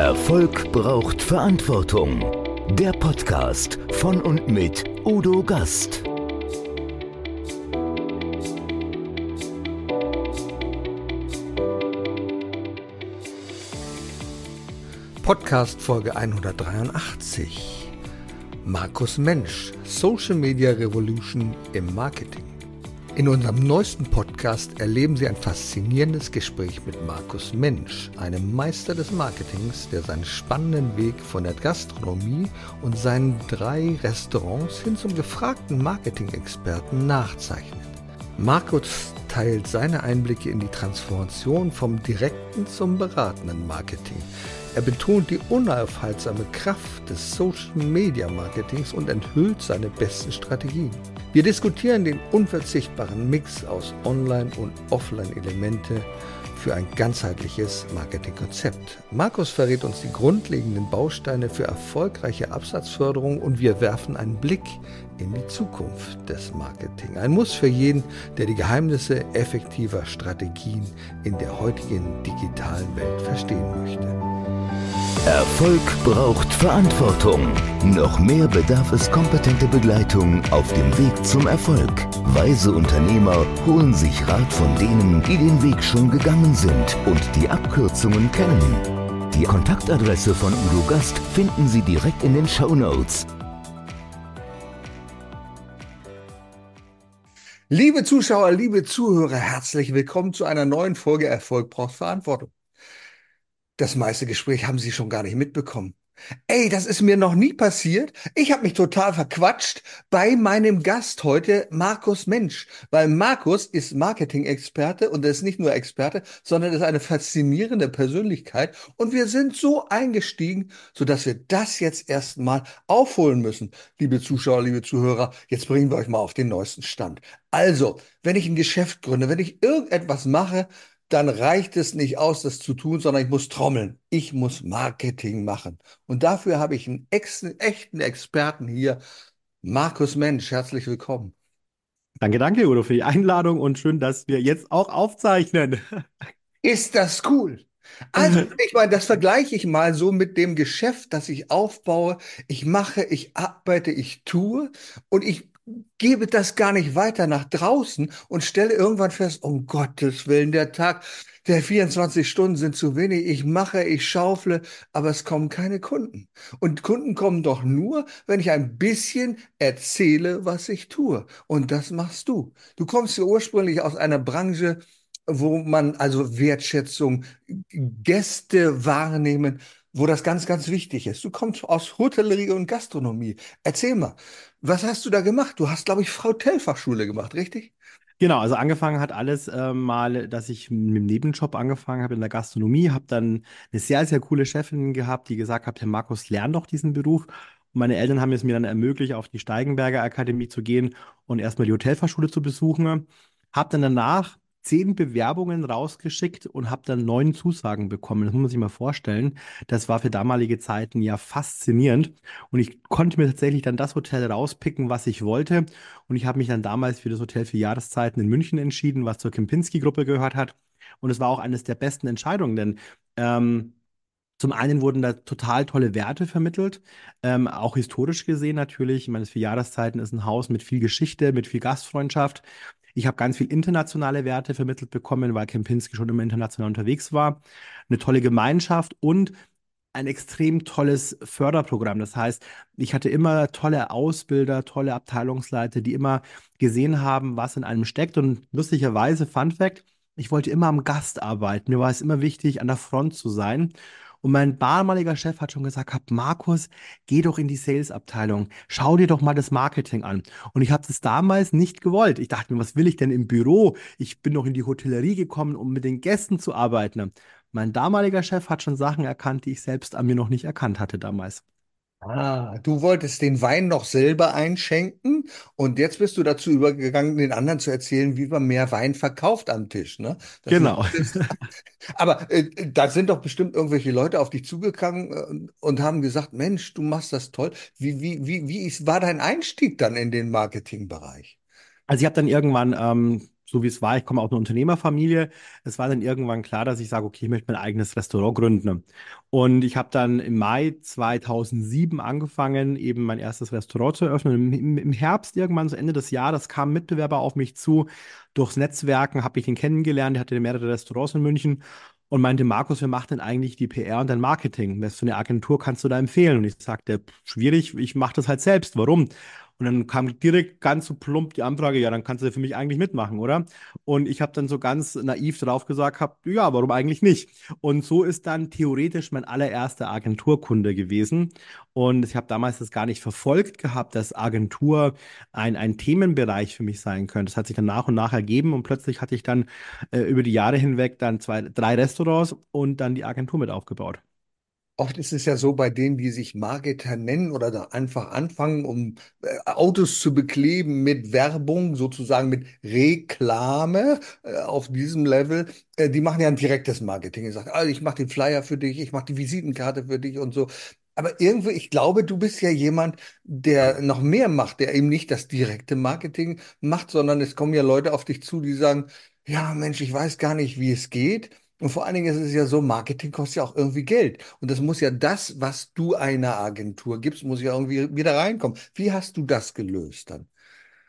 Erfolg braucht Verantwortung. Der Podcast von und mit Udo Gast. Podcast Folge 183. Markus Mensch, Social Media Revolution im Marketing. In unserem neuesten Podcast erleben Sie ein faszinierendes Gespräch mit Markus Mensch, einem Meister des Marketings, der seinen spannenden Weg von der Gastronomie und seinen drei Restaurants hin zum gefragten Marketing-Experten nachzeichnet. Markus teilt seine Einblicke in die Transformation vom direkten zum beratenden Marketing. Er betont die unaufhaltsame Kraft des Social Media Marketings und enthüllt seine besten Strategien. Wir diskutieren den unverzichtbaren Mix aus Online- und Offline-Elemente für ein ganzheitliches Marketingkonzept. Markus verrät uns die grundlegenden Bausteine für erfolgreiche Absatzförderung und wir werfen einen Blick in die Zukunft des Marketing. Ein Muss für jeden, der die Geheimnisse effektiver Strategien in der heutigen digitalen Welt verstehen möchte. Erfolg braucht Verantwortung. Noch mehr bedarf es kompetente Begleitung auf dem Weg zum Erfolg. Weise Unternehmer holen sich Rat von denen, die den Weg schon gegangen sind und die Abkürzungen kennen. Die Kontaktadresse von Udo Gast finden Sie direkt in den Show Notes. Liebe Zuschauer, liebe Zuhörer, herzlich willkommen zu einer neuen Folge Erfolg braucht Verantwortung. Das meiste Gespräch haben Sie schon gar nicht mitbekommen. Ey, das ist mir noch nie passiert. Ich habe mich total verquatscht bei meinem Gast heute, Markus Mensch. Weil Markus ist Marketing-Experte und er ist nicht nur Experte, sondern ist eine faszinierende Persönlichkeit. Und wir sind so eingestiegen, sodass wir das jetzt erstmal aufholen müssen. Liebe Zuschauer, liebe Zuhörer, jetzt bringen wir euch mal auf den neuesten Stand. Also, wenn ich ein Geschäft gründe, wenn ich irgendetwas mache, dann reicht es nicht aus, das zu tun, sondern ich muss trommeln. Ich muss Marketing machen. Und dafür habe ich einen echten Experten hier, Markus Mensch. Herzlich willkommen. Danke, danke, Udo, für die Einladung und schön, dass wir jetzt auch aufzeichnen. Ist das cool? Also, ich meine, das vergleiche ich mal so mit dem Geschäft, das ich aufbaue. Ich mache, ich arbeite, ich tue und ich gebe das gar nicht weiter nach draußen und stelle irgendwann fest, um Gottes Willen, der Tag, der 24 Stunden sind zu wenig. Ich mache, ich schaufle, aber es kommen keine Kunden. Und Kunden kommen doch nur, wenn ich ein bisschen erzähle, was ich tue. Und das machst du. Du kommst ja ursprünglich aus einer Branche, wo man also Wertschätzung, Gäste wahrnehmen, wo das ganz, ganz wichtig ist. Du kommst aus Hotellerie und Gastronomie. Erzähl mal, was hast du da gemacht? Du hast, glaube ich, Frau Tellfachschule gemacht, richtig? Genau, also angefangen hat alles äh, mal, dass ich mit dem Nebenjob angefangen habe in der Gastronomie, habe dann eine sehr, sehr coole Chefin gehabt, die gesagt hat, Herr Markus, lern doch diesen Beruf. Und meine Eltern haben es mir dann ermöglicht, auf die Steigenberger Akademie zu gehen und erstmal die Hotelfachschule zu besuchen. Habe dann danach zehn Bewerbungen rausgeschickt und habe dann neun Zusagen bekommen. Das muss man sich mal vorstellen. Das war für damalige Zeiten ja faszinierend. Und ich konnte mir tatsächlich dann das Hotel rauspicken, was ich wollte. Und ich habe mich dann damals für das Hotel für Jahreszeiten in München entschieden, was zur Kempinski-Gruppe gehört hat. Und es war auch eines der besten Entscheidungen, denn ähm, zum einen wurden da total tolle Werte vermittelt, ähm, auch historisch gesehen natürlich. Ich meine, das für Jahreszeiten ist ein Haus mit viel Geschichte, mit viel Gastfreundschaft. Ich habe ganz viel internationale Werte vermittelt bekommen, weil Kempinski schon immer international unterwegs war. Eine tolle Gemeinschaft und ein extrem tolles Förderprogramm. Das heißt, ich hatte immer tolle Ausbilder, tolle Abteilungsleiter, die immer gesehen haben, was in einem steckt. Und lustigerweise, Fun Fact, ich wollte immer am Gast arbeiten. Mir war es immer wichtig, an der Front zu sein. Und mein damaliger Chef hat schon gesagt, Markus, geh doch in die Sales-Abteilung, schau dir doch mal das Marketing an. Und ich habe das damals nicht gewollt. Ich dachte mir, was will ich denn im Büro? Ich bin doch in die Hotellerie gekommen, um mit den Gästen zu arbeiten. Mein damaliger Chef hat schon Sachen erkannt, die ich selbst an mir noch nicht erkannt hatte damals. Ah, du wolltest den Wein noch selber einschenken und jetzt bist du dazu übergegangen, den anderen zu erzählen, wie man mehr Wein verkauft am Tisch, ne? Das genau. Ist, aber äh, da sind doch bestimmt irgendwelche Leute auf dich zugegangen äh, und haben gesagt, Mensch, du machst das toll. Wie, wie, wie, wie ist, war dein Einstieg dann in den Marketingbereich? Also ich habe dann irgendwann ähm, so wie es war, ich komme aus einer Unternehmerfamilie. Es war dann irgendwann klar, dass ich sage, okay, ich möchte mein eigenes Restaurant gründen. Und ich habe dann im Mai 2007 angefangen, eben mein erstes Restaurant zu eröffnen. Im, Im Herbst irgendwann, so Ende des Jahres, kamen Mitbewerber auf mich zu. Durchs Netzwerken habe ich ihn kennengelernt. Er hatte mehrere Restaurants in München und meinte, Markus, wer macht denn eigentlich die PR und dein Marketing? Was für eine Agentur kannst du da empfehlen? Und ich sagte, schwierig, ich mache das halt selbst. Warum? Und dann kam direkt ganz so plump die Anfrage, ja, dann kannst du für mich eigentlich mitmachen, oder? Und ich habe dann so ganz naiv drauf gesagt, hab, ja, warum eigentlich nicht? Und so ist dann theoretisch mein allererster Agenturkunde gewesen. Und ich habe damals das gar nicht verfolgt gehabt, dass Agentur ein, ein Themenbereich für mich sein könnte. Das hat sich dann nach und nach ergeben und plötzlich hatte ich dann äh, über die Jahre hinweg dann zwei, drei Restaurants und dann die Agentur mit aufgebaut. Oft ist es ja so bei denen, die sich Marketer nennen oder da einfach anfangen, um äh, Autos zu bekleben mit Werbung, sozusagen mit Reklame äh, auf diesem Level, äh, die machen ja ein direktes Marketing. Die sagen, also ich mache den Flyer für dich, ich mache die Visitenkarte für dich und so. Aber irgendwie, ich glaube, du bist ja jemand, der noch mehr macht, der eben nicht das direkte Marketing macht, sondern es kommen ja Leute auf dich zu, die sagen, ja, Mensch, ich weiß gar nicht, wie es geht. Und vor allen Dingen ist es ja so, Marketing kostet ja auch irgendwie Geld. Und das muss ja das, was du einer Agentur gibst, muss ja irgendwie wieder reinkommen. Wie hast du das gelöst dann?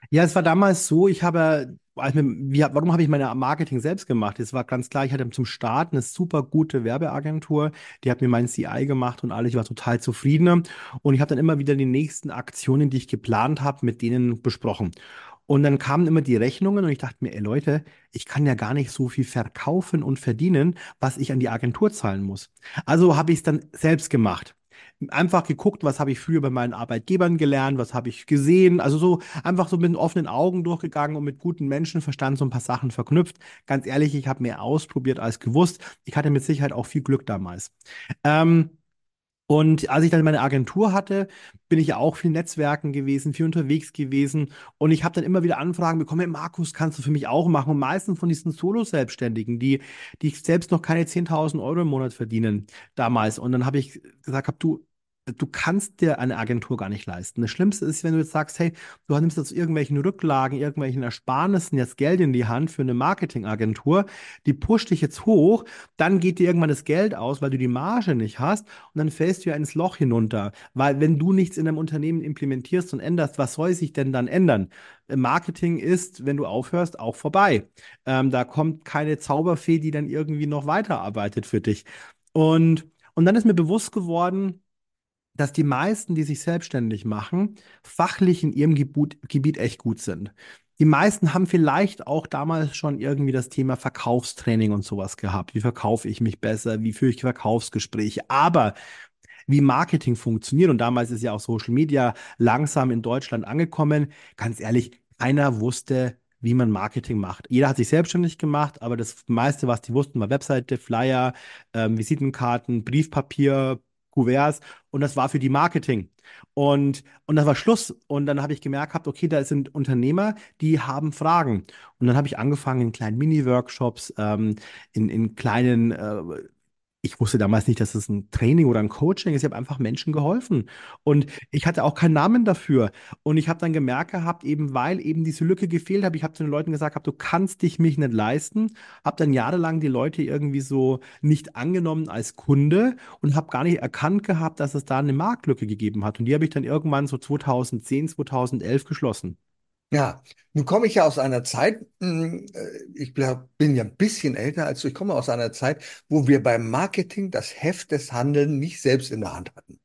Ja, es war damals so, ich habe, wie, warum habe ich meine Marketing selbst gemacht? Es war ganz klar, ich hatte zum Start eine super gute Werbeagentur, die hat mir mein CI gemacht und alles, ich war total zufrieden. Und ich habe dann immer wieder die nächsten Aktionen, die ich geplant habe, mit denen besprochen. Und dann kamen immer die Rechnungen und ich dachte mir, ey Leute, ich kann ja gar nicht so viel verkaufen und verdienen, was ich an die Agentur zahlen muss. Also habe ich es dann selbst gemacht. Einfach geguckt, was habe ich früher bei meinen Arbeitgebern gelernt, was habe ich gesehen. Also so einfach so mit offenen Augen durchgegangen und mit gutem Menschenverstand so ein paar Sachen verknüpft. Ganz ehrlich, ich habe mehr ausprobiert als gewusst. Ich hatte mit Sicherheit auch viel Glück damals. Ähm, und als ich dann meine Agentur hatte, bin ich ja auch viel Netzwerken gewesen, viel unterwegs gewesen. Und ich habe dann immer wieder Anfragen bekommen, hey Markus, kannst du für mich auch machen? Und meistens von diesen Solo-Selbstständigen, die, die selbst noch keine 10.000 Euro im Monat verdienen damals. Und dann habe ich gesagt, hab, du, du kannst dir eine Agentur gar nicht leisten. Das Schlimmste ist, wenn du jetzt sagst, hey, du nimmst jetzt irgendwelchen Rücklagen, irgendwelchen Ersparnissen jetzt Geld in die Hand für eine Marketingagentur, die pusht dich jetzt hoch, dann geht dir irgendwann das Geld aus, weil du die Marge nicht hast und dann fällst du ja ins Loch hinunter. Weil wenn du nichts in deinem Unternehmen implementierst und änderst, was soll sich denn dann ändern? Marketing ist, wenn du aufhörst, auch vorbei. Ähm, da kommt keine Zauberfee, die dann irgendwie noch weiterarbeitet für dich. Und, und dann ist mir bewusst geworden, dass die meisten, die sich selbstständig machen, fachlich in ihrem Gebiet, Gebiet echt gut sind. Die meisten haben vielleicht auch damals schon irgendwie das Thema Verkaufstraining und sowas gehabt. Wie verkaufe ich mich besser? Wie führe ich Verkaufsgespräche? Aber wie Marketing funktioniert, und damals ist ja auch Social Media langsam in Deutschland angekommen, ganz ehrlich, keiner wusste, wie man Marketing macht. Jeder hat sich selbstständig gemacht, aber das meiste, was die wussten, war Webseite, Flyer, ähm, Visitenkarten, Briefpapier, Kuverts und das war für die Marketing. Und, und das war Schluss. Und dann habe ich gemerkt, gehabt, okay, da sind Unternehmer, die haben Fragen. Und dann habe ich angefangen in kleinen Mini-Workshops, ähm, in, in kleinen äh, ich wusste damals nicht, dass es ein Training oder ein Coaching ist. Ich habe einfach Menschen geholfen. Und ich hatte auch keinen Namen dafür. Und ich habe dann gemerkt gehabt, eben weil eben diese Lücke gefehlt hat, ich habe zu den Leuten gesagt, hab, du kannst dich mich nicht leisten. Habe dann jahrelang die Leute irgendwie so nicht angenommen als Kunde und habe gar nicht erkannt gehabt, dass es da eine Marktlücke gegeben hat. Und die habe ich dann irgendwann so 2010, 2011 geschlossen. Ja, nun komme ich ja aus einer Zeit, hm, äh, ich bin ja ein bisschen älter als du, ich komme aus einer Zeit, wo wir beim Marketing das Heft des Handelns nicht selbst in der Hand hatten.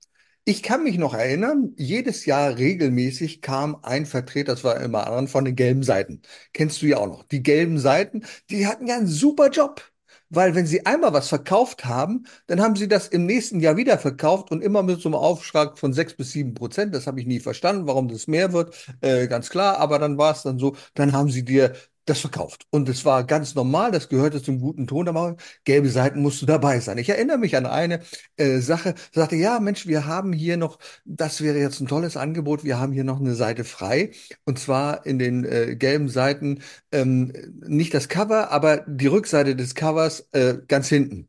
Ich kann mich noch erinnern, jedes Jahr regelmäßig kam ein Vertreter, das war immer an, von den gelben Seiten. Kennst du ja auch noch. Die gelben Seiten, die hatten ja einen super Job. Weil wenn sie einmal was verkauft haben, dann haben sie das im nächsten Jahr wieder verkauft und immer mit so einem Aufschlag von sechs bis sieben Prozent. Das habe ich nie verstanden, warum das mehr wird. Äh, ganz klar, aber dann war es dann so, dann haben sie dir das verkauft. Und es war ganz normal, das gehörte zum guten Ton, aber gelbe Seiten musst du dabei sein. Ich erinnere mich an eine äh, Sache, sagte, ja, Mensch, wir haben hier noch, das wäre jetzt ein tolles Angebot, wir haben hier noch eine Seite frei. Und zwar in den äh, gelben Seiten ähm, nicht das Cover, aber die Rückseite des Covers äh, ganz hinten.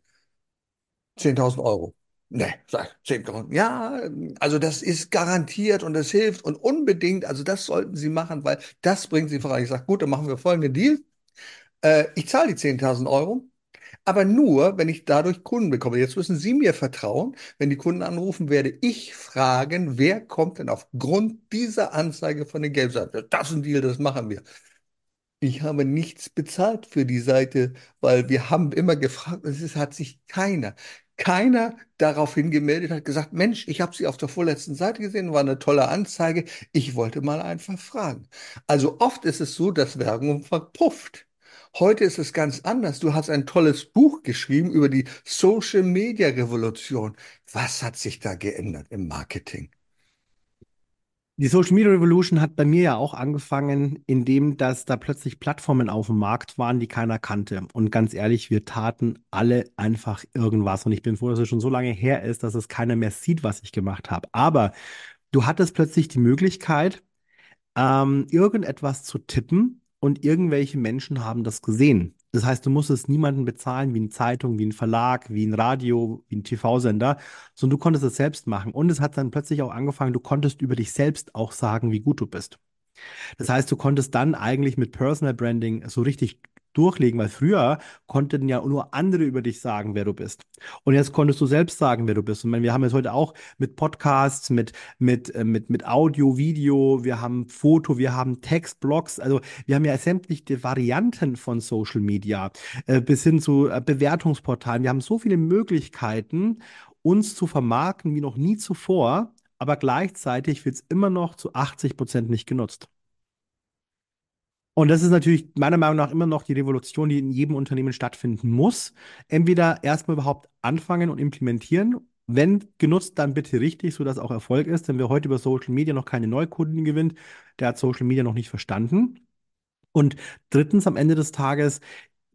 10.000 Euro. Nee, sag, 10.000. Ja, also das ist garantiert und das hilft und unbedingt, also das sollten Sie machen, weil das bringt Sie voran. Ich sage, gut, dann machen wir folgenden Deal. Äh, ich zahle die 10.000 Euro, aber nur, wenn ich dadurch Kunden bekomme. Jetzt müssen Sie mir vertrauen. Wenn die Kunden anrufen, werde ich fragen, wer kommt denn aufgrund dieser Anzeige von den Gelbseiten? Das ist ein Deal, das machen wir. Ich habe nichts bezahlt für die Seite, weil wir haben immer gefragt, es hat sich keiner, keiner daraufhin gemeldet, hat gesagt, Mensch, ich habe Sie auf der vorletzten Seite gesehen, war eine tolle Anzeige, ich wollte mal einfach fragen. Also oft ist es so, dass Werbung verpufft. Heute ist es ganz anders. Du hast ein tolles Buch geschrieben über die Social Media Revolution. Was hat sich da geändert im Marketing? Die Social Media Revolution hat bei mir ja auch angefangen, indem dass da plötzlich Plattformen auf dem Markt waren, die keiner kannte. Und ganz ehrlich, wir taten alle einfach irgendwas. Und ich bin froh, dass es schon so lange her ist, dass es keiner mehr sieht, was ich gemacht habe. Aber du hattest plötzlich die Möglichkeit, ähm, irgendetwas zu tippen und irgendwelche Menschen haben das gesehen. Das heißt, du musstest niemanden bezahlen, wie eine Zeitung, wie ein Verlag, wie ein Radio, wie ein TV-Sender, sondern du konntest es selbst machen. Und es hat dann plötzlich auch angefangen, du konntest über dich selbst auch sagen, wie gut du bist. Das heißt, du konntest dann eigentlich mit Personal Branding so richtig durchlegen, weil früher konnten ja nur andere über dich sagen, wer du bist. Und jetzt konntest du selbst sagen, wer du bist. Und wir haben jetzt heute auch mit Podcasts, mit, mit, äh, mit, mit Audio, Video, wir haben Foto, wir haben Text, Blogs. Also wir haben ja sämtliche Varianten von Social Media äh, bis hin zu äh, Bewertungsportalen. Wir haben so viele Möglichkeiten, uns zu vermarkten wie noch nie zuvor. Aber gleichzeitig wird es immer noch zu 80 Prozent nicht genutzt. Und das ist natürlich meiner Meinung nach immer noch die Revolution, die in jedem Unternehmen stattfinden muss. Entweder erstmal überhaupt anfangen und implementieren. Wenn genutzt, dann bitte richtig, sodass auch Erfolg ist. Denn wer heute über Social Media noch keine Neukunden gewinnt, der hat Social Media noch nicht verstanden. Und drittens, am Ende des Tages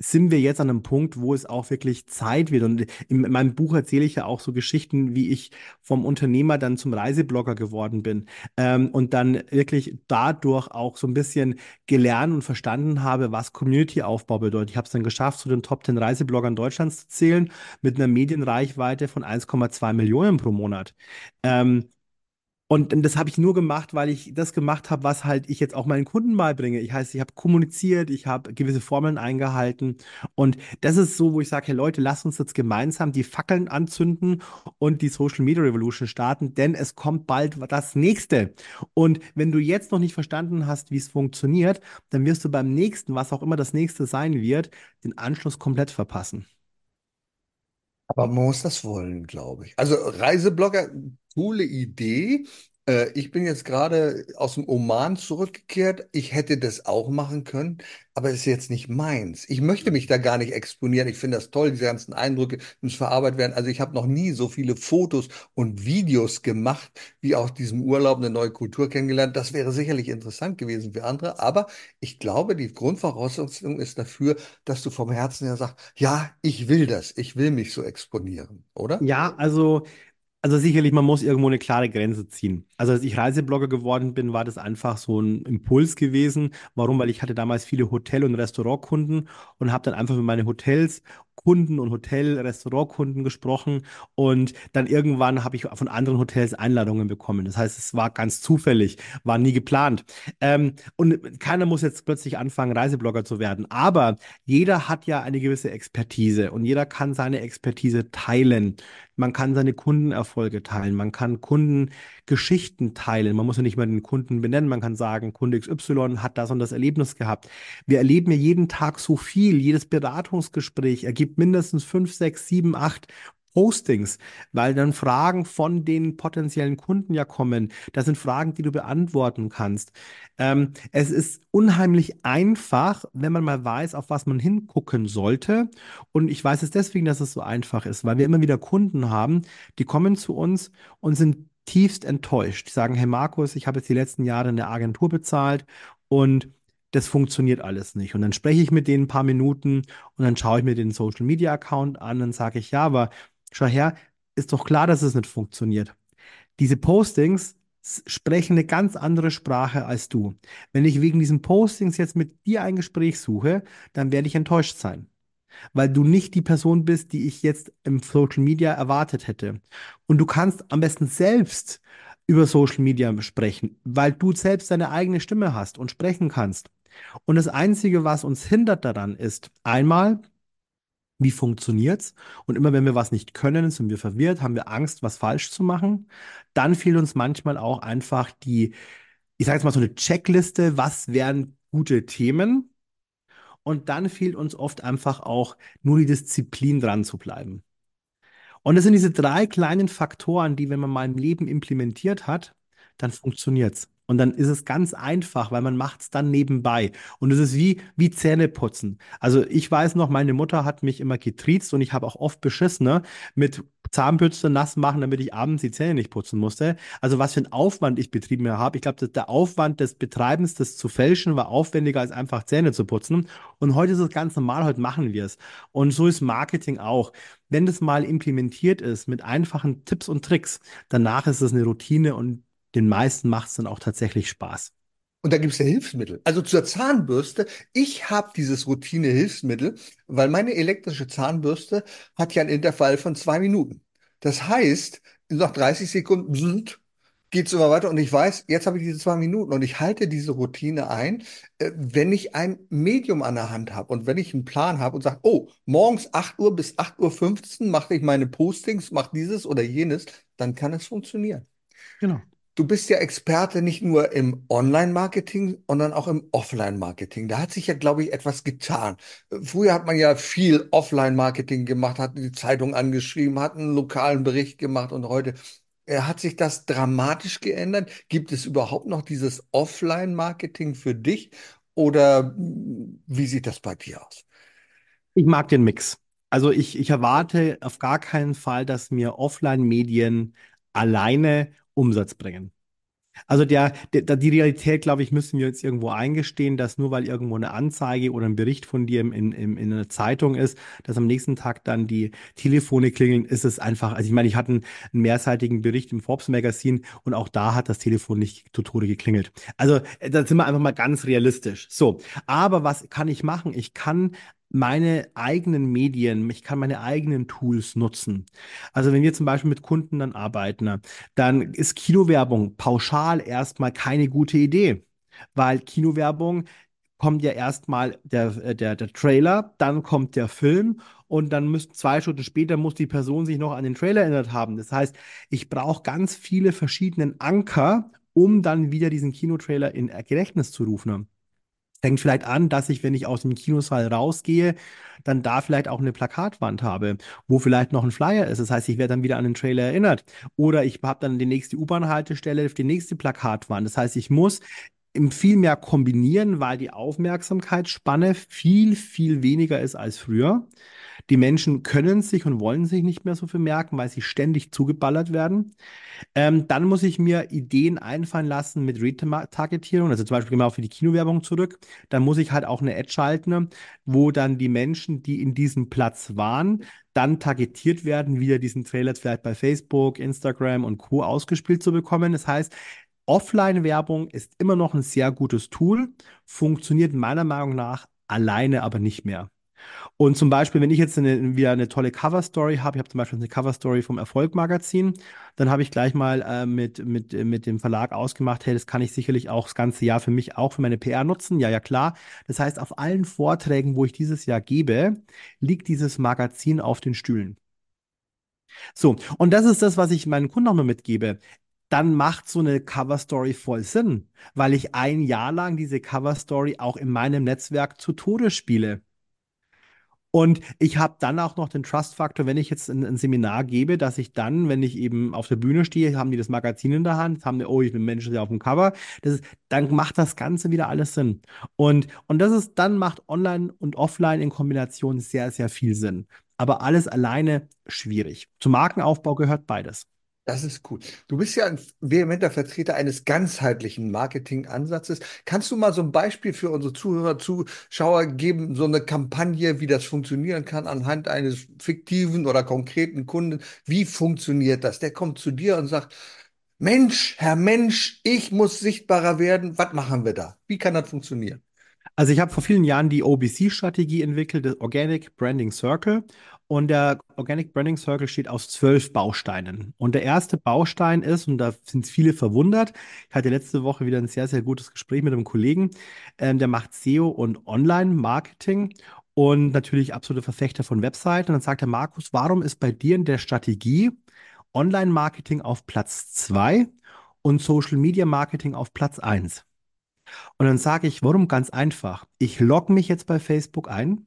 sind wir jetzt an einem Punkt, wo es auch wirklich Zeit wird. Und in meinem Buch erzähle ich ja auch so Geschichten, wie ich vom Unternehmer dann zum Reiseblogger geworden bin ähm, und dann wirklich dadurch auch so ein bisschen gelernt und verstanden habe, was Community-Aufbau bedeutet. Ich habe es dann geschafft, zu den Top 10 Reisebloggern Deutschlands zu zählen, mit einer Medienreichweite von 1,2 Millionen pro Monat. Ähm, und das habe ich nur gemacht, weil ich das gemacht habe, was halt ich jetzt auch meinen Kunden mal bringe. Ich heißt, ich habe kommuniziert, ich habe gewisse Formeln eingehalten. Und das ist so, wo ich sage, hey Leute, lasst uns jetzt gemeinsam die Fackeln anzünden und die Social Media Revolution starten, denn es kommt bald das nächste. Und wenn du jetzt noch nicht verstanden hast, wie es funktioniert, dann wirst du beim nächsten, was auch immer das nächste sein wird, den Anschluss komplett verpassen. Aber man muss das wollen, glaube ich. Also Reiseblogger, coole Idee. Äh, ich bin jetzt gerade aus dem Oman zurückgekehrt. Ich hätte das auch machen können, aber es ist jetzt nicht meins. Ich möchte mich da gar nicht exponieren. Ich finde das toll, diese ganzen Eindrücke müssen verarbeitet werden. Also ich habe noch nie so viele Fotos und Videos gemacht, wie aus diesem Urlaub eine neue Kultur kennengelernt. Das wäre sicherlich interessant gewesen für andere. Aber ich glaube, die Grundvoraussetzung ist dafür, dass du vom Herzen her sagst, ja, ich will das. Ich will mich so exponieren, oder? Ja, also also sicherlich, man muss irgendwo eine klare Grenze ziehen. Also als ich Reiseblogger geworden bin, war das einfach so ein Impuls gewesen. Warum? Weil ich hatte damals viele Hotel- und Restaurantkunden und habe dann einfach mit meinen Hotels Kunden und Hotel-, Restaurantkunden gesprochen und dann irgendwann habe ich von anderen Hotels Einladungen bekommen. Das heißt, es war ganz zufällig, war nie geplant. Ähm, und keiner muss jetzt plötzlich anfangen, Reiseblogger zu werden. Aber jeder hat ja eine gewisse Expertise und jeder kann seine Expertise teilen. Man kann seine Kundenerfolge teilen, man kann Kundengeschichten teilen. Man muss ja nicht mal den Kunden benennen, man kann sagen, Kunde XY hat das und das Erlebnis gehabt. Wir erleben ja jeden Tag so viel, jedes Beratungsgespräch ergibt mindestens fünf, sechs, sieben, acht Postings, weil dann Fragen von den potenziellen Kunden ja kommen. Das sind Fragen, die du beantworten kannst. Ähm, es ist unheimlich einfach, wenn man mal weiß, auf was man hingucken sollte. Und ich weiß es deswegen, dass es so einfach ist, weil wir immer wieder Kunden haben, die kommen zu uns und sind tiefst enttäuscht. Die sagen, hey Markus, ich habe jetzt die letzten Jahre eine Agentur bezahlt und das funktioniert alles nicht. Und dann spreche ich mit denen ein paar Minuten und dann schaue ich mir den Social Media Account an und sage ich, ja, aber schau her, ist doch klar, dass es nicht funktioniert. Diese Postings sprechen eine ganz andere Sprache als du. Wenn ich wegen diesen Postings jetzt mit dir ein Gespräch suche, dann werde ich enttäuscht sein, weil du nicht die Person bist, die ich jetzt im Social Media erwartet hätte. Und du kannst am besten selbst über Social Media sprechen, weil du selbst deine eigene Stimme hast und sprechen kannst. Und das Einzige, was uns hindert daran, ist einmal, wie funktioniert's? Und immer wenn wir was nicht können, sind wir verwirrt, haben wir Angst, was falsch zu machen. Dann fehlt uns manchmal auch einfach die, ich sage jetzt mal so eine Checkliste, was wären gute Themen? Und dann fehlt uns oft einfach auch nur die Disziplin dran zu bleiben. Und das sind diese drei kleinen Faktoren, die, wenn man mal im Leben implementiert hat, dann funktioniert's. Und dann ist es ganz einfach, weil man macht es dann nebenbei. Und es ist wie, wie Zähneputzen. Also ich weiß noch, meine Mutter hat mich immer getriezt und ich habe auch oft beschissen, ne? Mit Zahnbürste nass machen, damit ich abends die Zähne nicht putzen musste. Also was für ein Aufwand ich betrieben habe. Ich glaube, der Aufwand des Betreibens, des zu fälschen, war aufwendiger als einfach Zähne zu putzen. Und heute ist es ganz normal, heute machen wir es. Und so ist Marketing auch. Wenn das mal implementiert ist mit einfachen Tipps und Tricks, danach ist es eine Routine und den meisten macht es dann auch tatsächlich Spaß. Und da gibt es ja Hilfsmittel. Also zur Zahnbürste, ich habe dieses Routine-Hilfsmittel, weil meine elektrische Zahnbürste hat ja einen Intervall von zwei Minuten. Das heißt, nach 30 Sekunden geht es immer weiter und ich weiß, jetzt habe ich diese zwei Minuten und ich halte diese Routine ein, äh, wenn ich ein Medium an der Hand habe und wenn ich einen Plan habe und sage, oh, morgens 8 Uhr bis 8.15 Uhr mache ich meine Postings, mache dieses oder jenes, dann kann es funktionieren. Genau. Du bist ja Experte nicht nur im Online-Marketing, sondern auch im Offline-Marketing. Da hat sich ja, glaube ich, etwas getan. Früher hat man ja viel Offline-Marketing gemacht, hat die Zeitung angeschrieben, hat einen lokalen Bericht gemacht und heute äh, hat sich das dramatisch geändert. Gibt es überhaupt noch dieses Offline-Marketing für dich oder hm, wie sieht das bei dir aus? Ich mag den Mix. Also ich, ich erwarte auf gar keinen Fall, dass mir Offline-Medien alleine Umsatz bringen. Also der, der, die Realität, glaube ich, müssen wir jetzt irgendwo eingestehen, dass nur weil irgendwo eine Anzeige oder ein Bericht von dir in, in, in einer Zeitung ist, dass am nächsten Tag dann die Telefone klingeln, ist es einfach, also ich meine, ich hatte einen, einen mehrseitigen Bericht im Forbes Magazin und auch da hat das Telefon nicht zu Tode geklingelt. Also äh, da sind wir einfach mal ganz realistisch. So, aber was kann ich machen? Ich kann meine eigenen Medien, ich kann meine eigenen Tools nutzen. Also wenn wir zum Beispiel mit Kunden dann arbeiten, dann ist Kinowerbung pauschal erstmal keine gute Idee, weil Kinowerbung kommt ja erstmal der, der, der Trailer, dann kommt der Film und dann müssen zwei Stunden später muss die Person sich noch an den Trailer erinnert haben. Das heißt, ich brauche ganz viele verschiedene Anker, um dann wieder diesen Kinotrailer in Gedächtnis zu rufen fängt vielleicht an, dass ich, wenn ich aus dem Kinosaal rausgehe, dann da vielleicht auch eine Plakatwand habe, wo vielleicht noch ein Flyer ist. Das heißt, ich werde dann wieder an den Trailer erinnert. Oder ich habe dann die nächste U-Bahn-Haltestelle, die nächste Plakatwand. Das heißt, ich muss viel mehr kombinieren, weil die Aufmerksamkeitsspanne viel, viel weniger ist als früher. Die Menschen können sich und wollen sich nicht mehr so viel merken, weil sie ständig zugeballert werden. Ähm, dann muss ich mir Ideen einfallen lassen mit Retargetierung, also zum Beispiel genau für die Kinowerbung zurück. Dann muss ich halt auch eine Ad schalten, wo dann die Menschen, die in diesem Platz waren, dann targetiert werden, wieder diesen Trailer vielleicht bei Facebook, Instagram und Co. ausgespielt zu bekommen. Das heißt, Offline-Werbung ist immer noch ein sehr gutes Tool, funktioniert meiner Meinung nach alleine aber nicht mehr. Und zum Beispiel, wenn ich jetzt eine, wieder eine tolle Cover-Story habe, ich habe zum Beispiel eine Cover-Story vom Erfolg-Magazin, dann habe ich gleich mal äh, mit, mit, mit dem Verlag ausgemacht, hey, das kann ich sicherlich auch das ganze Jahr für mich, auch für meine PR nutzen. Ja, ja, klar. Das heißt, auf allen Vorträgen, wo ich dieses Jahr gebe, liegt dieses Magazin auf den Stühlen. So, und das ist das, was ich meinen Kunden auch mal mitgebe dann macht so eine Cover Story voll Sinn, weil ich ein Jahr lang diese Cover Story auch in meinem Netzwerk zu Tode spiele. Und ich habe dann auch noch den Trust-Faktor, wenn ich jetzt ein, ein, Seminar gebe, dass ich dann, wenn ich eben auf der Bühne stehe, haben die das Magazin in der Hand, haben die, oh, ich bin Menschen auf dem Cover, das ist, dann macht das Ganze wieder alles Sinn. Und, und das ist, dann macht Online und Offline in Kombination sehr, sehr viel Sinn. Aber alles alleine schwierig. Zum Markenaufbau gehört beides. Das ist cool. Du bist ja ein vehementer Vertreter eines ganzheitlichen Marketingansatzes. Kannst du mal so ein Beispiel für unsere Zuhörer, Zuschauer geben, so eine Kampagne, wie das funktionieren kann anhand eines fiktiven oder konkreten Kunden? Wie funktioniert das? Der kommt zu dir und sagt, Mensch, Herr Mensch, ich muss sichtbarer werden. Was machen wir da? Wie kann das funktionieren? Also ich habe vor vielen Jahren die OBC-Strategie entwickelt, das Organic Branding Circle. Und der Organic Branding Circle steht aus zwölf Bausteinen. Und der erste Baustein ist, und da sind viele verwundert, ich hatte letzte Woche wieder ein sehr, sehr gutes Gespräch mit einem Kollegen, ähm, der macht SEO und Online-Marketing und natürlich absolute Verfechter von Webseiten. Und dann sagt der Markus, warum ist bei dir in der Strategie Online-Marketing auf Platz zwei und Social Media Marketing auf Platz eins? Und dann sage ich, warum? Ganz einfach. Ich logge mich jetzt bei Facebook ein,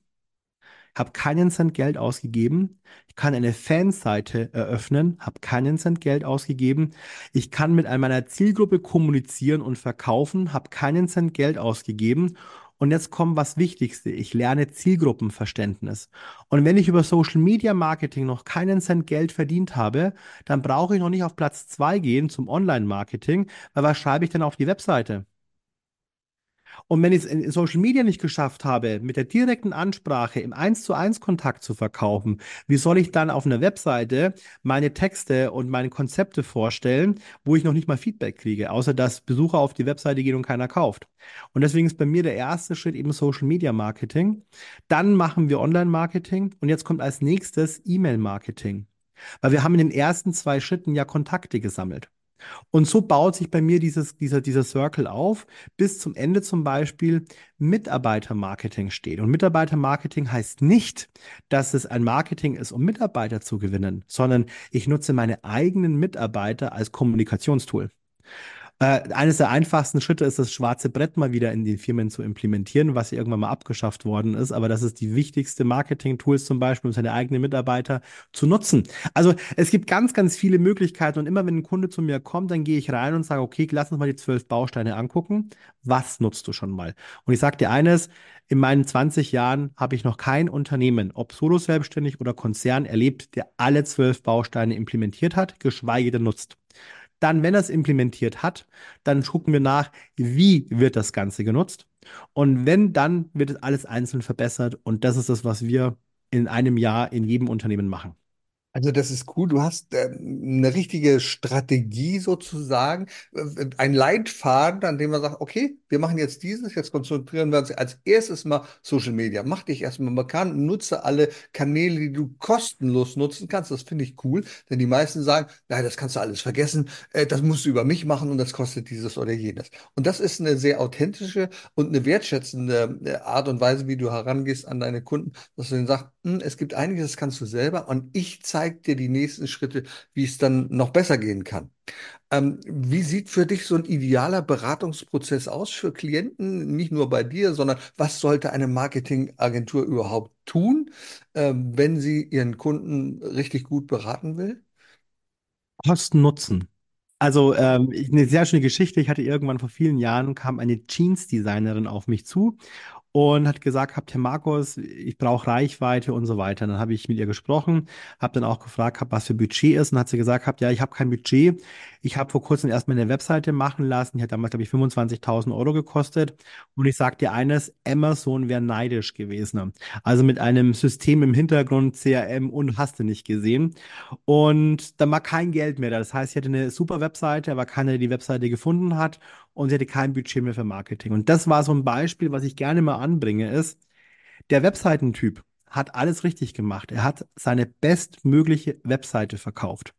habe keinen Cent Geld ausgegeben. Ich kann eine Fanseite eröffnen, habe keinen Cent Geld ausgegeben. Ich kann mit meiner Zielgruppe kommunizieren und verkaufen, habe keinen Cent Geld ausgegeben. Und jetzt kommt was Wichtigste. Ich lerne Zielgruppenverständnis. Und wenn ich über Social Media Marketing noch keinen Cent Geld verdient habe, dann brauche ich noch nicht auf Platz zwei gehen zum Online Marketing, weil was schreibe ich denn auf die Webseite? Und wenn ich es in Social Media nicht geschafft habe, mit der direkten Ansprache im 1 zu 1 Kontakt zu verkaufen, wie soll ich dann auf einer Webseite meine Texte und meine Konzepte vorstellen, wo ich noch nicht mal Feedback kriege, außer dass Besucher auf die Webseite gehen und keiner kauft. Und deswegen ist bei mir der erste Schritt eben Social Media Marketing. Dann machen wir Online Marketing und jetzt kommt als nächstes E-Mail Marketing. Weil wir haben in den ersten zwei Schritten ja Kontakte gesammelt. Und so baut sich bei mir dieses, dieser, dieser Circle auf, bis zum Ende zum Beispiel Mitarbeitermarketing steht. Und Mitarbeitermarketing heißt nicht, dass es ein Marketing ist, um Mitarbeiter zu gewinnen, sondern ich nutze meine eigenen Mitarbeiter als Kommunikationstool. Äh, eines der einfachsten Schritte ist, das schwarze Brett mal wieder in den Firmen zu implementieren, was irgendwann mal abgeschafft worden ist. Aber das ist die wichtigste Marketing-Tools zum Beispiel, um seine eigenen Mitarbeiter zu nutzen. Also es gibt ganz, ganz viele Möglichkeiten. Und immer wenn ein Kunde zu mir kommt, dann gehe ich rein und sage, okay, lass uns mal die zwölf Bausteine angucken. Was nutzt du schon mal? Und ich sage dir eines, in meinen 20 Jahren habe ich noch kein Unternehmen, ob solo selbstständig oder Konzern, erlebt, der alle zwölf Bausteine implementiert hat, geschweige denn nutzt. Dann, wenn er es implementiert hat, dann gucken wir nach, wie wird das Ganze genutzt. Und wenn, dann wird es alles einzeln verbessert. Und das ist das, was wir in einem Jahr in jedem Unternehmen machen. Also das ist cool. Du hast äh, eine richtige Strategie sozusagen, äh, ein Leitfaden, an dem man sagt, okay, wir machen jetzt dieses, jetzt konzentrieren wir uns als erstes mal Social Media. Mach dich erstmal bekannt, nutze alle Kanäle, die du kostenlos nutzen kannst. Das finde ich cool, denn die meisten sagen, nein, das kannst du alles vergessen, äh, das musst du über mich machen und das kostet dieses oder jenes. Und das ist eine sehr authentische und eine wertschätzende äh, Art und Weise, wie du herangehst an deine Kunden, dass du denen sagst, es gibt einiges, das kannst du selber und ich zeige dir die nächsten Schritte, wie es dann noch besser gehen kann. Ähm, wie sieht für dich so ein idealer Beratungsprozess aus für Klienten? Nicht nur bei dir, sondern was sollte eine Marketingagentur überhaupt tun, äh, wenn sie ihren Kunden richtig gut beraten will? Kosten Nutzen. Also ähm, eine sehr schöne Geschichte. Ich hatte irgendwann vor vielen Jahren kam eine Jeans-Designerin auf mich zu und hat gesagt, habt Herr Markus, ich brauche Reichweite und so weiter. Dann habe ich mit ihr gesprochen, habe dann auch gefragt, hab, was für Budget ist und hat sie gesagt, habt ja, ich habe kein Budget. Ich habe vor kurzem erstmal eine Webseite machen lassen, die hat damals, glaube ich, 25.000 Euro gekostet. Und ich sage dir eines, Amazon wäre neidisch gewesen. Also mit einem System im Hintergrund, CRM und hast du nicht gesehen. Und da war kein Geld mehr da. Das heißt, ich hatte eine super Webseite, aber keiner, der die Webseite gefunden hat und sie hatte kein Budget mehr für Marketing. Und das war so ein Beispiel, was ich gerne mal anbringe, ist, der Webseitentyp hat alles richtig gemacht. Er hat seine bestmögliche Webseite verkauft.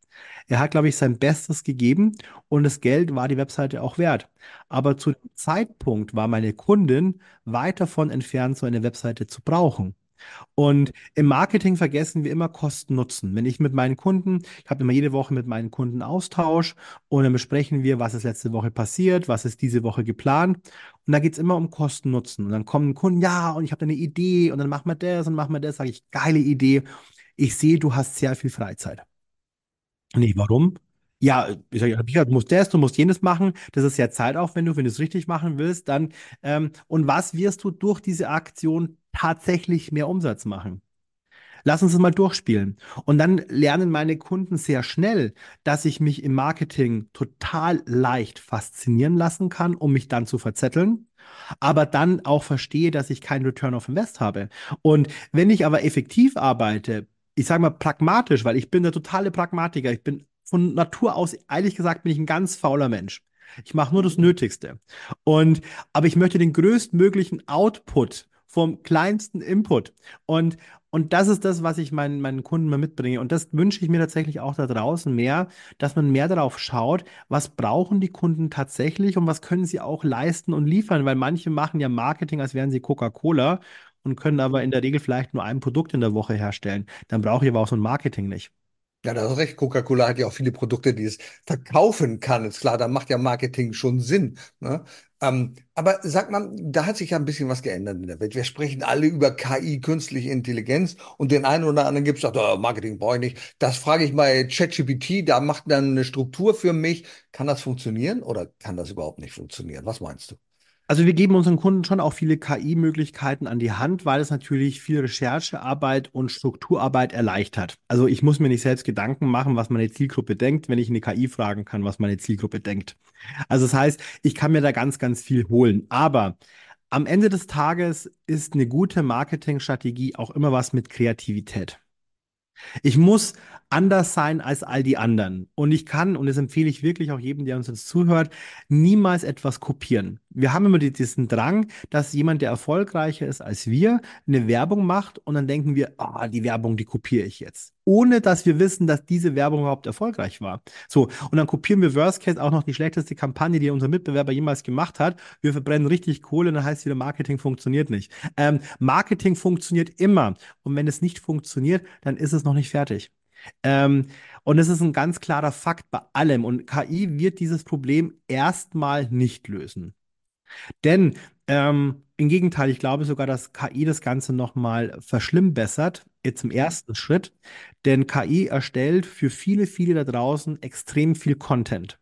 Er hat, glaube ich, sein Bestes gegeben und das Geld war die Webseite auch wert. Aber zu dem Zeitpunkt war meine Kundin weit davon entfernt, so eine Webseite zu brauchen. Und im Marketing vergessen wir immer Kosten Nutzen. Wenn ich mit meinen Kunden, ich habe immer jede Woche mit meinen Kunden Austausch und dann besprechen wir, was ist letzte Woche passiert, was ist diese Woche geplant. Und da geht es immer um Kosten Nutzen. Und dann kommen Kunden, ja, und ich habe eine Idee und dann machen wir das und machen wir das, sage ich, geile Idee. Ich sehe, du hast sehr viel Freizeit. Nee, warum? Ja, ich sage, ja, du musst das, du musst jenes machen. Das ist ja Zeitaufwendung, wenn du es richtig machen willst, dann. Ähm, und was wirst du durch diese Aktion tatsächlich mehr Umsatz machen? Lass uns das mal durchspielen. Und dann lernen meine Kunden sehr schnell, dass ich mich im Marketing total leicht faszinieren lassen kann, um mich dann zu verzetteln, aber dann auch verstehe, dass ich keinen Return of Invest habe. Und wenn ich aber effektiv arbeite, ich sage mal pragmatisch, weil ich bin der totale Pragmatiker, ich bin von Natur aus, ehrlich gesagt, bin ich ein ganz fauler Mensch. Ich mache nur das Nötigste. Und, aber ich möchte den größtmöglichen Output vom kleinsten Input. Und, und das ist das, was ich meinen, meinen Kunden mal mitbringe. Und das wünsche ich mir tatsächlich auch da draußen mehr, dass man mehr darauf schaut, was brauchen die Kunden tatsächlich und was können sie auch leisten und liefern, weil manche machen ja Marketing, als wären sie Coca-Cola und können aber in der Regel vielleicht nur ein Produkt in der Woche herstellen. Dann brauche ich aber auch so ein Marketing nicht. Ja, da hast recht. Coca-Cola hat ja auch viele Produkte, die es verkaufen kann. Ist klar, da macht ja Marketing schon Sinn. Ne? Ähm, aber sag mal, da hat sich ja ein bisschen was geändert in der Welt. Wir sprechen alle über KI, künstliche Intelligenz, und den einen oder anderen gibt es, oh, Marketing brauche ich nicht. Das frage ich bei ChatGPT, da macht dann eine Struktur für mich. Kann das funktionieren oder kann das überhaupt nicht funktionieren? Was meinst du? Also wir geben unseren Kunden schon auch viele KI-Möglichkeiten an die Hand, weil es natürlich viel Recherchearbeit und Strukturarbeit erleichtert. Also ich muss mir nicht selbst Gedanken machen, was meine Zielgruppe denkt, wenn ich eine KI fragen kann, was meine Zielgruppe denkt. Also das heißt, ich kann mir da ganz, ganz viel holen. Aber am Ende des Tages ist eine gute Marketingstrategie auch immer was mit Kreativität. Ich muss anders sein als all die anderen. Und ich kann, und das empfehle ich wirklich auch jedem, der uns jetzt zuhört, niemals etwas kopieren. Wir haben immer diesen Drang, dass jemand, der erfolgreicher ist als wir, eine Werbung macht und dann denken wir, ah, die Werbung, die kopiere ich jetzt. Ohne dass wir wissen, dass diese Werbung überhaupt erfolgreich war. So, und dann kopieren wir Worst Case auch noch die schlechteste Kampagne, die unser Mitbewerber jemals gemacht hat. Wir verbrennen richtig Kohle, dann heißt wieder, Marketing funktioniert nicht. Ähm, Marketing funktioniert immer. Und wenn es nicht funktioniert, dann ist es noch nicht fertig. Ähm, und es ist ein ganz klarer Fakt bei allem. Und KI wird dieses Problem erstmal nicht lösen. Denn ähm, im Gegenteil, ich glaube sogar, dass KI das Ganze nochmal verschlimmbessert, jetzt im ersten Schritt. Denn KI erstellt für viele, viele da draußen extrem viel Content.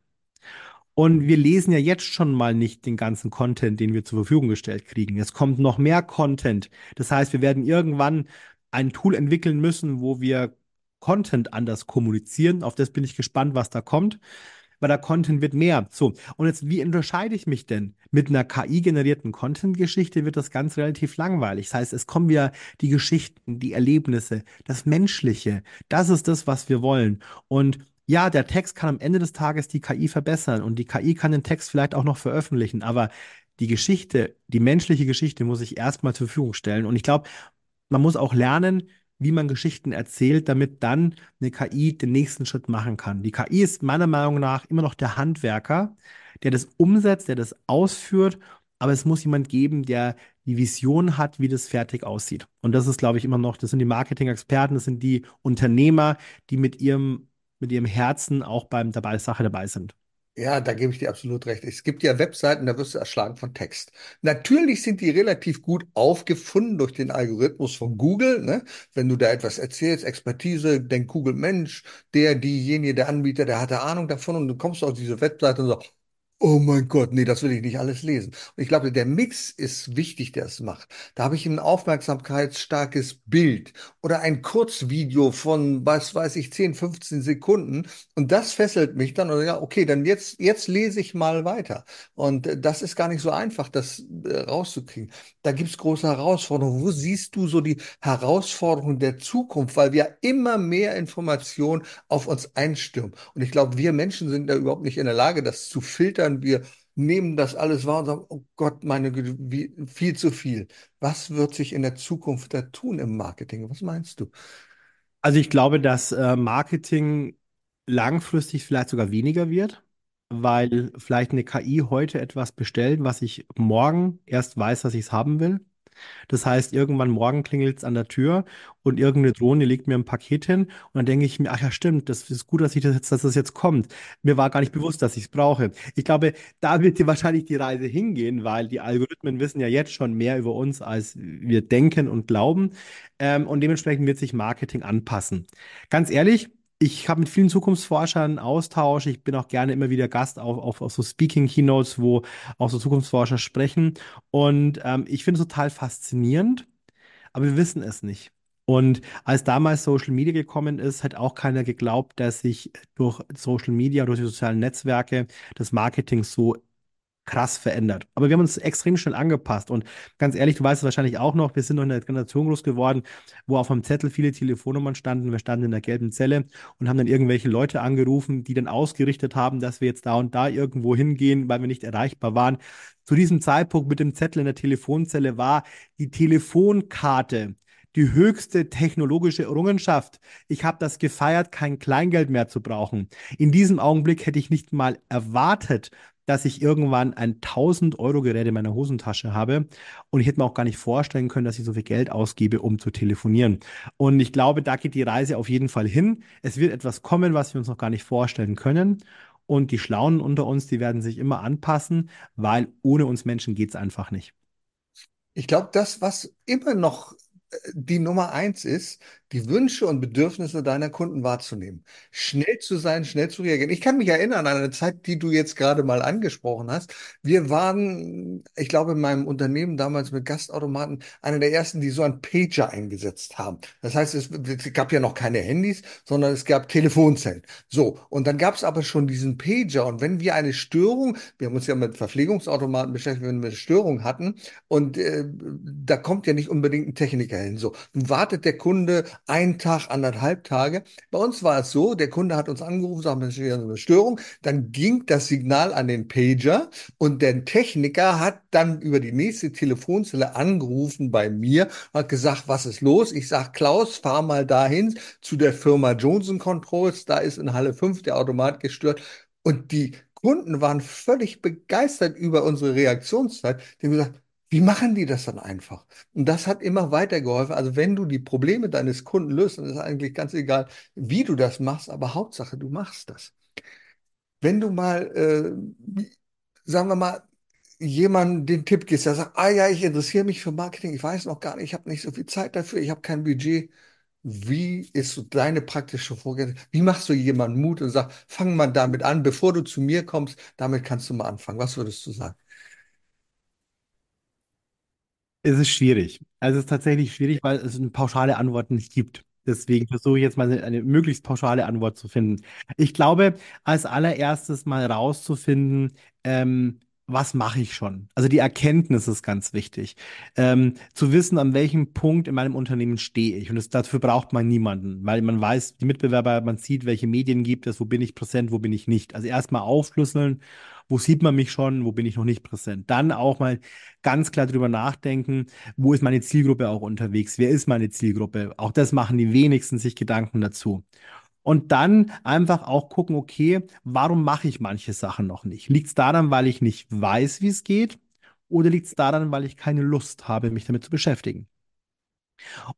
Und wir lesen ja jetzt schon mal nicht den ganzen Content, den wir zur Verfügung gestellt kriegen. Es kommt noch mehr Content. Das heißt, wir werden irgendwann ein Tool entwickeln müssen, wo wir Content anders kommunizieren. Auf das bin ich gespannt, was da kommt. Weil der Content wird mehr. So, und jetzt, wie unterscheide ich mich denn? Mit einer KI-generierten Content-Geschichte wird das ganz relativ langweilig. Das heißt, es kommen wieder die Geschichten, die Erlebnisse, das Menschliche. Das ist das, was wir wollen. Und ja, der Text kann am Ende des Tages die KI verbessern und die KI kann den Text vielleicht auch noch veröffentlichen, aber die Geschichte, die menschliche Geschichte muss ich erstmal zur Verfügung stellen. Und ich glaube, man muss auch lernen, wie man Geschichten erzählt, damit dann eine KI den nächsten Schritt machen kann. Die KI ist meiner Meinung nach immer noch der Handwerker, der das umsetzt, der das ausführt, aber es muss jemand geben, der die Vision hat, wie das fertig aussieht. Und das ist, glaube ich, immer noch, das sind die Marketing-Experten, das sind die Unternehmer, die mit ihrem, mit ihrem Herzen auch beim dabei Sache dabei sind. Ja, da gebe ich dir absolut recht. Es gibt ja Webseiten, da wirst du erschlagen von Text. Natürlich sind die relativ gut aufgefunden durch den Algorithmus von Google. Ne? Wenn du da etwas erzählst, Expertise, denkt Google, Mensch, der, diejenige, der Anbieter, der hatte Ahnung davon und du kommst auf diese Webseite und sagst, Oh mein Gott, nee, das will ich nicht alles lesen. Und ich glaube, der Mix ist wichtig, der es macht. Da habe ich ein aufmerksamkeitsstarkes Bild oder ein Kurzvideo von, was weiß ich, 10, 15 Sekunden. Und das fesselt mich dann. Und ja, okay, dann jetzt, jetzt lese ich mal weiter. Und das ist gar nicht so einfach, das äh, rauszukriegen. Da gibt es große Herausforderungen. Wo siehst du so die Herausforderungen der Zukunft? Weil wir immer mehr Informationen auf uns einstürmen. Und ich glaube, wir Menschen sind da überhaupt nicht in der Lage, das zu filtern filtern, wir nehmen das alles wahr und sagen, oh Gott, meine Güte, wie, viel zu viel. Was wird sich in der Zukunft da tun im Marketing? Was meinst du? Also ich glaube, dass äh, Marketing langfristig vielleicht sogar weniger wird, weil vielleicht eine KI heute etwas bestellt, was ich morgen erst weiß, dass ich es haben will. Das heißt, irgendwann morgen klingelt es an der Tür und irgendeine Drohne legt mir ein Paket hin und dann denke ich mir, ach ja, stimmt, das ist gut, dass ich das jetzt, dass das jetzt kommt. Mir war gar nicht bewusst, dass ich es brauche. Ich glaube, da wird dir wahrscheinlich die Reise hingehen, weil die Algorithmen wissen ja jetzt schon mehr über uns, als wir denken und glauben. Ähm, und dementsprechend wird sich Marketing anpassen. Ganz ehrlich, ich habe mit vielen Zukunftsforschern Austausch. Ich bin auch gerne immer wieder Gast auf, auf, auf so Speaking-Keynotes, wo auch so Zukunftsforscher sprechen. Und ähm, ich finde es total faszinierend, aber wir wissen es nicht. Und als damals Social Media gekommen ist, hat auch keiner geglaubt, dass sich durch Social Media, durch die sozialen Netzwerke das Marketing so krass verändert. Aber wir haben uns extrem schnell angepasst. Und ganz ehrlich, du weißt es wahrscheinlich auch noch, wir sind noch in einer Generation groß geworden, wo auf dem Zettel viele Telefonnummern standen. Wir standen in der gelben Zelle und haben dann irgendwelche Leute angerufen, die dann ausgerichtet haben, dass wir jetzt da und da irgendwo hingehen, weil wir nicht erreichbar waren. Zu diesem Zeitpunkt mit dem Zettel in der Telefonzelle war die Telefonkarte die höchste technologische Errungenschaft. Ich habe das gefeiert, kein Kleingeld mehr zu brauchen. In diesem Augenblick hätte ich nicht mal erwartet, dass ich irgendwann ein 1000-Euro-Gerät in meiner Hosentasche habe. Und ich hätte mir auch gar nicht vorstellen können, dass ich so viel Geld ausgebe, um zu telefonieren. Und ich glaube, da geht die Reise auf jeden Fall hin. Es wird etwas kommen, was wir uns noch gar nicht vorstellen können. Und die Schlauen unter uns, die werden sich immer anpassen, weil ohne uns Menschen geht es einfach nicht. Ich glaube, das, was immer noch die Nummer eins ist, die Wünsche und Bedürfnisse deiner Kunden wahrzunehmen. Schnell zu sein, schnell zu reagieren. Ich kann mich erinnern an eine Zeit, die du jetzt gerade mal angesprochen hast. Wir waren, ich glaube, in meinem Unternehmen damals mit Gastautomaten einer der ersten, die so ein Pager eingesetzt haben. Das heißt, es, es gab ja noch keine Handys, sondern es gab Telefonzellen. So, und dann gab es aber schon diesen Pager. Und wenn wir eine Störung, wir haben uns ja mit Verpflegungsautomaten beschäftigt, wenn wir eine Störung hatten, und äh, da kommt ja nicht unbedingt ein Techniker hin. So, nun wartet der Kunde einen Tag, anderthalb Tage. Bei uns war es so, der Kunde hat uns angerufen, sagt, es ist eine Störung. Dann ging das Signal an den Pager und der Techniker hat dann über die nächste Telefonzelle angerufen bei mir, hat gesagt, was ist los? Ich sage, Klaus, fahr mal dahin zu der Firma Johnson Controls. Da ist in Halle 5 der Automat gestört. Und die Kunden waren völlig begeistert über unsere Reaktionszeit. Die haben gesagt, wie machen die das dann einfach? Und das hat immer weitergeholfen. Also wenn du die Probleme deines Kunden löst, dann ist eigentlich ganz egal, wie du das machst, aber Hauptsache, du machst das. Wenn du mal, äh, sagen wir mal, jemanden den Tipp gibst, der sagt, ah ja, ich interessiere mich für Marketing, ich weiß noch gar nicht, ich habe nicht so viel Zeit dafür, ich habe kein Budget. Wie ist so deine praktische Vorgehensweise? Wie machst du jemanden Mut und sagst, fang mal damit an, bevor du zu mir kommst, damit kannst du mal anfangen. Was würdest du sagen? Es ist schwierig. Also es ist tatsächlich schwierig, weil es eine pauschale Antwort nicht gibt. Deswegen versuche ich jetzt mal eine, möglichst pauschale Antwort zu finden. Ich glaube, als allererstes mal rauszufinden, ähm, was mache ich schon? Also die Erkenntnis ist ganz wichtig. Ähm, zu wissen, an welchem Punkt in meinem Unternehmen stehe ich. Und das, dafür braucht man niemanden, weil man weiß, die Mitbewerber, man sieht, welche Medien gibt es, wo bin ich präsent, wo bin ich nicht. Also erstmal aufschlüsseln wo sieht man mich schon, wo bin ich noch nicht präsent. Dann auch mal ganz klar drüber nachdenken, wo ist meine Zielgruppe auch unterwegs, wer ist meine Zielgruppe. Auch das machen die wenigsten sich Gedanken dazu. Und dann einfach auch gucken, okay, warum mache ich manche Sachen noch nicht? Liegt es daran, weil ich nicht weiß, wie es geht? Oder liegt es daran, weil ich keine Lust habe, mich damit zu beschäftigen?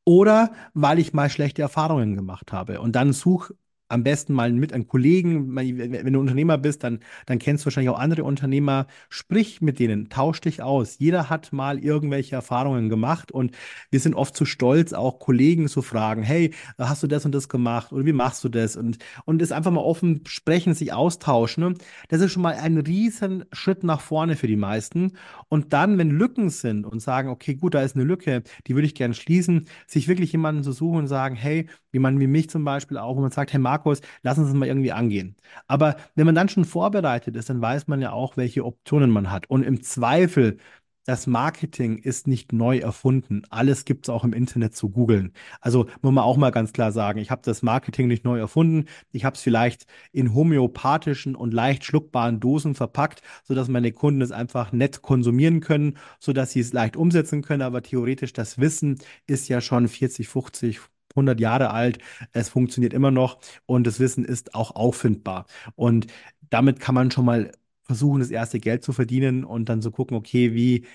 Oder weil ich mal schlechte Erfahrungen gemacht habe. Und dann such am besten mal mit einem Kollegen, wenn du Unternehmer bist, dann, dann kennst du wahrscheinlich auch andere Unternehmer. Sprich mit denen, tausch dich aus. Jeder hat mal irgendwelche Erfahrungen gemacht und wir sind oft zu stolz, auch Kollegen zu fragen, hey, hast du das und das gemacht oder wie machst du das? Und, und es einfach mal offen sprechen, sich austauschen. Ne? Das ist schon mal ein riesen Schritt nach vorne für die meisten. Und dann, wenn Lücken sind und sagen, okay, gut, da ist eine Lücke, die würde ich gerne schließen, sich wirklich jemanden zu suchen und sagen, hey, man wie mich zum Beispiel auch, wo man sagt, hey Markus, lass uns das mal irgendwie angehen. Aber wenn man dann schon vorbereitet ist, dann weiß man ja auch, welche Optionen man hat. Und im Zweifel, das Marketing ist nicht neu erfunden. Alles gibt es auch im Internet zu googeln. Also muss man auch mal ganz klar sagen, ich habe das Marketing nicht neu erfunden. Ich habe es vielleicht in homöopathischen und leicht schluckbaren Dosen verpackt, sodass meine Kunden es einfach nett konsumieren können, sodass sie es leicht umsetzen können. Aber theoretisch das Wissen ist ja schon 40, 50, 100 Jahre alt, es funktioniert immer noch und das Wissen ist auch auffindbar. Und damit kann man schon mal versuchen, das erste Geld zu verdienen und dann so gucken, okay, wie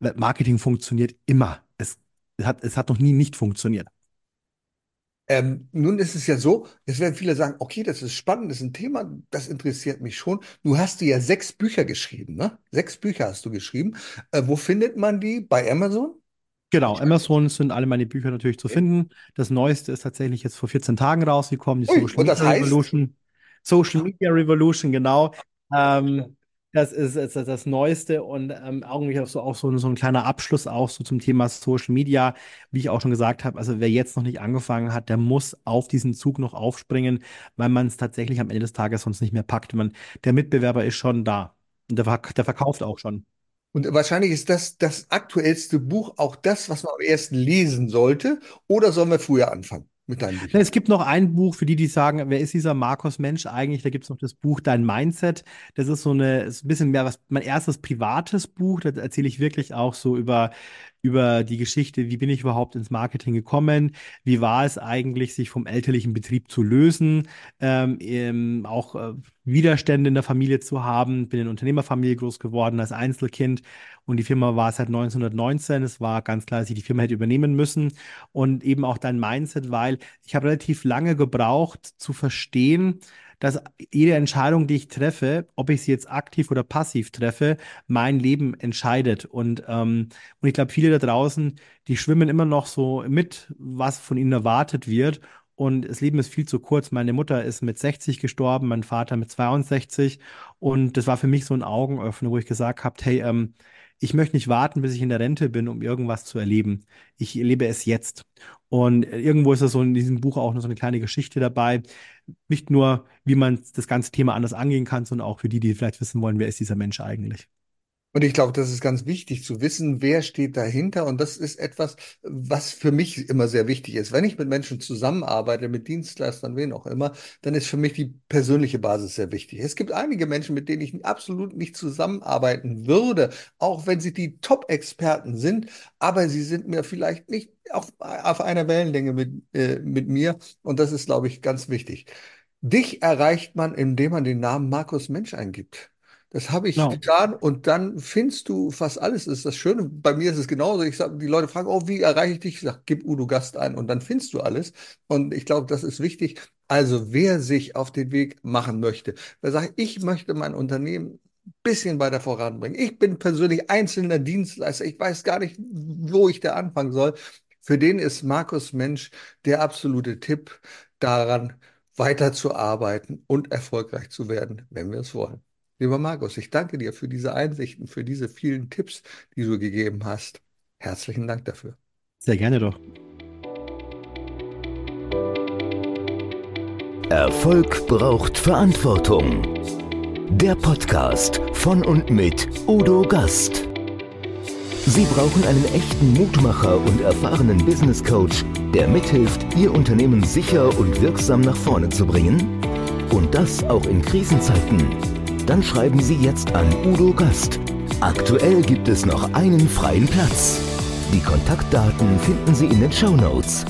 Marketing funktioniert immer. Es, es hat, es hat noch nie nicht funktioniert. Ähm, nun ist es ja so, jetzt werden viele sagen, okay, das ist spannend, das ist ein Thema, das interessiert mich schon. Du hast ja sechs Bücher geschrieben, ne? Sechs Bücher hast du geschrieben. Äh, wo findet man die? Bei Amazon? Genau, Amazon sind alle meine Bücher natürlich zu finden. Das neueste ist tatsächlich jetzt vor 14 Tagen rausgekommen, die Ui, Social Media heißt? Revolution. Social Media Revolution, genau. Ähm, das ist, ist das Neueste und ähm, irgendwie auch so, auch so, so ein kleiner Abschluss auch so zum Thema Social Media. Wie ich auch schon gesagt habe, also wer jetzt noch nicht angefangen hat, der muss auf diesen Zug noch aufspringen, weil man es tatsächlich am Ende des Tages sonst nicht mehr packt. Man, der Mitbewerber ist schon da. Und der, der verkauft auch schon. Und wahrscheinlich ist das das aktuellste Buch auch das, was man am ersten lesen sollte. Oder sollen wir früher anfangen mit deinem Buch? Es gibt noch ein Buch für die, die sagen, wer ist dieser Markus Mensch eigentlich? Da gibt es noch das Buch Dein Mindset. Das ist so eine, ist ein bisschen mehr was, mein erstes privates Buch. Da erzähle ich wirklich auch so über über die Geschichte, wie bin ich überhaupt ins Marketing gekommen, wie war es eigentlich, sich vom elterlichen Betrieb zu lösen, ähm, auch äh, Widerstände in der Familie zu haben. Bin in Unternehmerfamilie groß geworden als Einzelkind und die Firma war seit 1919. Es war ganz klar, dass ich die Firma hätte übernehmen müssen und eben auch dein Mindset, weil ich habe relativ lange gebraucht zu verstehen, dass jede Entscheidung, die ich treffe, ob ich sie jetzt aktiv oder passiv treffe, mein Leben entscheidet. Und, ähm, und ich glaube, viele da draußen, die schwimmen immer noch so mit, was von ihnen erwartet wird. Und das Leben ist viel zu kurz. Meine Mutter ist mit 60 gestorben, mein Vater mit 62. Und das war für mich so ein Augenöffner, wo ich gesagt habe, hey, ähm, ich möchte nicht warten, bis ich in der Rente bin, um irgendwas zu erleben. Ich erlebe es jetzt. Und irgendwo ist das so in diesem Buch auch noch so eine kleine Geschichte dabei. Nicht nur, wie man das ganze Thema anders angehen kann, sondern auch für die, die vielleicht wissen wollen, wer ist dieser Mensch eigentlich. Und ich glaube, das ist ganz wichtig zu wissen, wer steht dahinter. Und das ist etwas, was für mich immer sehr wichtig ist. Wenn ich mit Menschen zusammenarbeite, mit Dienstleistern, wen auch immer, dann ist für mich die persönliche Basis sehr wichtig. Es gibt einige Menschen, mit denen ich absolut nicht zusammenarbeiten würde, auch wenn sie die Top-Experten sind, aber sie sind mir vielleicht nicht auf, auf einer Wellenlänge mit, äh, mit mir. Und das ist, glaube ich, ganz wichtig. Dich erreicht man, indem man den Namen Markus Mensch eingibt. Das habe ich Genau. getan und dann findest du fast alles. Das ist das Schöne. Bei mir ist es genauso. Ich sag, die Leute fragen, oh, wie erreiche ich dich? Ich sage, gib Udo Gast ein und dann findest du alles. Und ich glaube, das ist wichtig. Also, wer sich auf den Weg machen möchte, wer sagt, ich möchte mein Unternehmen ein bisschen weiter voranbringen. Ich bin persönlich einzelner Dienstleister. Ich weiß gar nicht, wo ich da anfangen soll. Für den ist Markus Mensch der absolute Tipp daran, weiterzuarbeiten und erfolgreich zu werden, wenn wir es wollen. Lieber Markus, ich danke dir für diese Einsichten, für diese vielen Tipps, die du gegeben hast. Herzlichen Dank dafür. Sehr gerne doch. Erfolg braucht Verantwortung. Der Podcast von und mit Udo Gast. Sie brauchen einen echten Mutmacher und erfahrenen Business Coach, der mithilft, Ihr Unternehmen sicher und wirksam nach vorne zu bringen? Und das auch in Krisenzeiten. Dann schreiben Sie jetzt an Udo Gast. Aktuell gibt es noch einen freien Platz. Die Kontaktdaten finden Sie in den Show Notes.